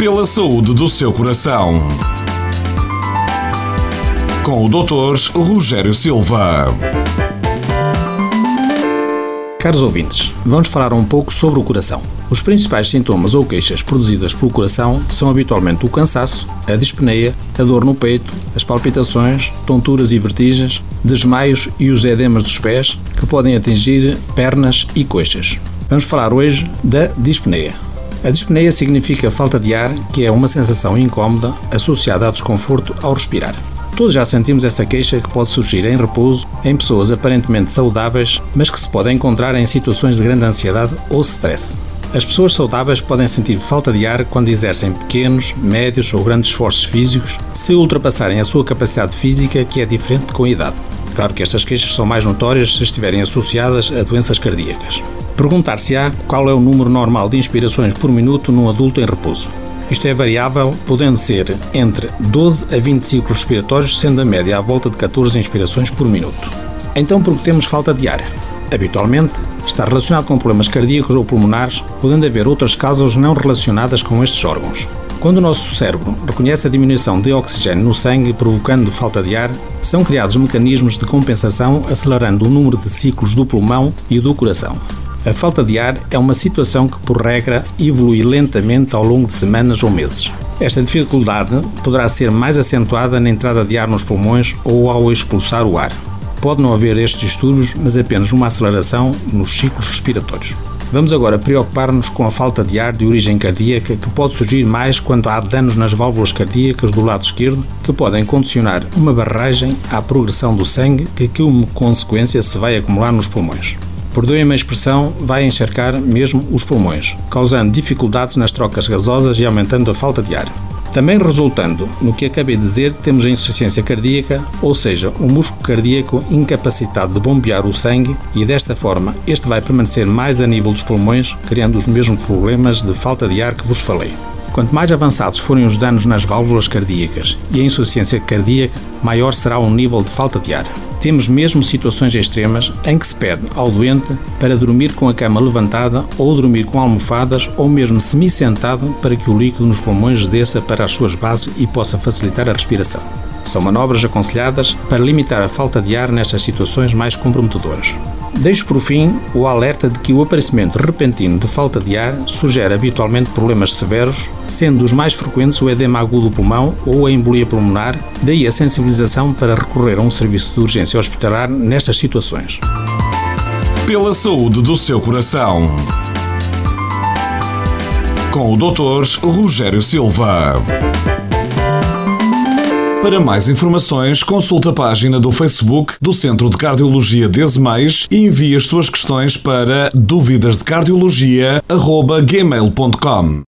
pela saúde do seu coração. Com o Dr. Rogério Silva. Caros ouvintes, vamos falar um pouco sobre o coração. Os principais sintomas ou queixas produzidas pelo coração são habitualmente o cansaço, a dispneia, a dor no peito, as palpitações, tonturas e vertigens, desmaios e os edemas dos pés, que podem atingir pernas e coxas. Vamos falar hoje da dispneia. A dispneia significa falta de ar, que é uma sensação incómoda associada a desconforto ao respirar. Todos já sentimos essa queixa que pode surgir em repouso em pessoas aparentemente saudáveis, mas que se pode encontrar em situações de grande ansiedade ou stress. As pessoas saudáveis podem sentir falta de ar quando exercem pequenos, médios ou grandes esforços físicos, se ultrapassarem a sua capacidade física, que é diferente com a idade. Claro que estas queixas são mais notórias se estiverem associadas a doenças cardíacas. Perguntar-se-á qual é o número normal de inspirações por minuto num adulto em repouso. Isto é variável, podendo ser entre 12 a 20 ciclos respiratórios, sendo a média à volta de 14 inspirações por minuto. Então, por que temos falta de ar? Habitualmente, está relacionado com problemas cardíacos ou pulmonares, podendo haver outras causas não relacionadas com estes órgãos. Quando o nosso cérebro reconhece a diminuição de oxigênio no sangue provocando falta de ar, são criados mecanismos de compensação acelerando o número de ciclos do pulmão e do coração. A falta de ar é uma situação que, por regra, evolui lentamente ao longo de semanas ou meses. Esta dificuldade poderá ser mais acentuada na entrada de ar nos pulmões ou ao expulsar o ar. Pode não haver estes distúrbios, mas apenas uma aceleração nos ciclos respiratórios. Vamos agora preocupar-nos com a falta de ar de origem cardíaca que pode surgir mais quando há danos nas válvulas cardíacas do lado esquerdo que podem condicionar uma barragem à progressão do sangue que, como consequência, se vai acumular nos pulmões perdoem-me a expressão, vai encharcar mesmo os pulmões, causando dificuldades nas trocas gasosas e aumentando a falta de ar. Também resultando no que acabei de dizer, temos a insuficiência cardíaca, ou seja, o músculo cardíaco incapacitado de bombear o sangue e desta forma este vai permanecer mais a nível dos pulmões, criando os mesmos problemas de falta de ar que vos falei. Quanto mais avançados forem os danos nas válvulas cardíacas e a insuficiência cardíaca, maior será o nível de falta de ar. Temos mesmo situações extremas em que se pede ao doente para dormir com a cama levantada ou dormir com almofadas ou mesmo semi-sentado para que o líquido nos pulmões desça para as suas bases e possa facilitar a respiração. São manobras aconselhadas para limitar a falta de ar nestas situações mais comprometedoras. Deixo por fim o alerta de que o aparecimento repentino de falta de ar sugere habitualmente problemas severos, sendo os mais frequentes o edema agudo do pulmão ou a embolia pulmonar, daí a sensibilização para recorrer a um serviço de urgência hospitalar nestas situações. Pela saúde do seu coração. Com o Dr. Rogério Silva. Para mais informações, consulte a página do Facebook do Centro de Cardiologia Desemais e envie as suas questões para dúvidasdecardiologia.gmail.com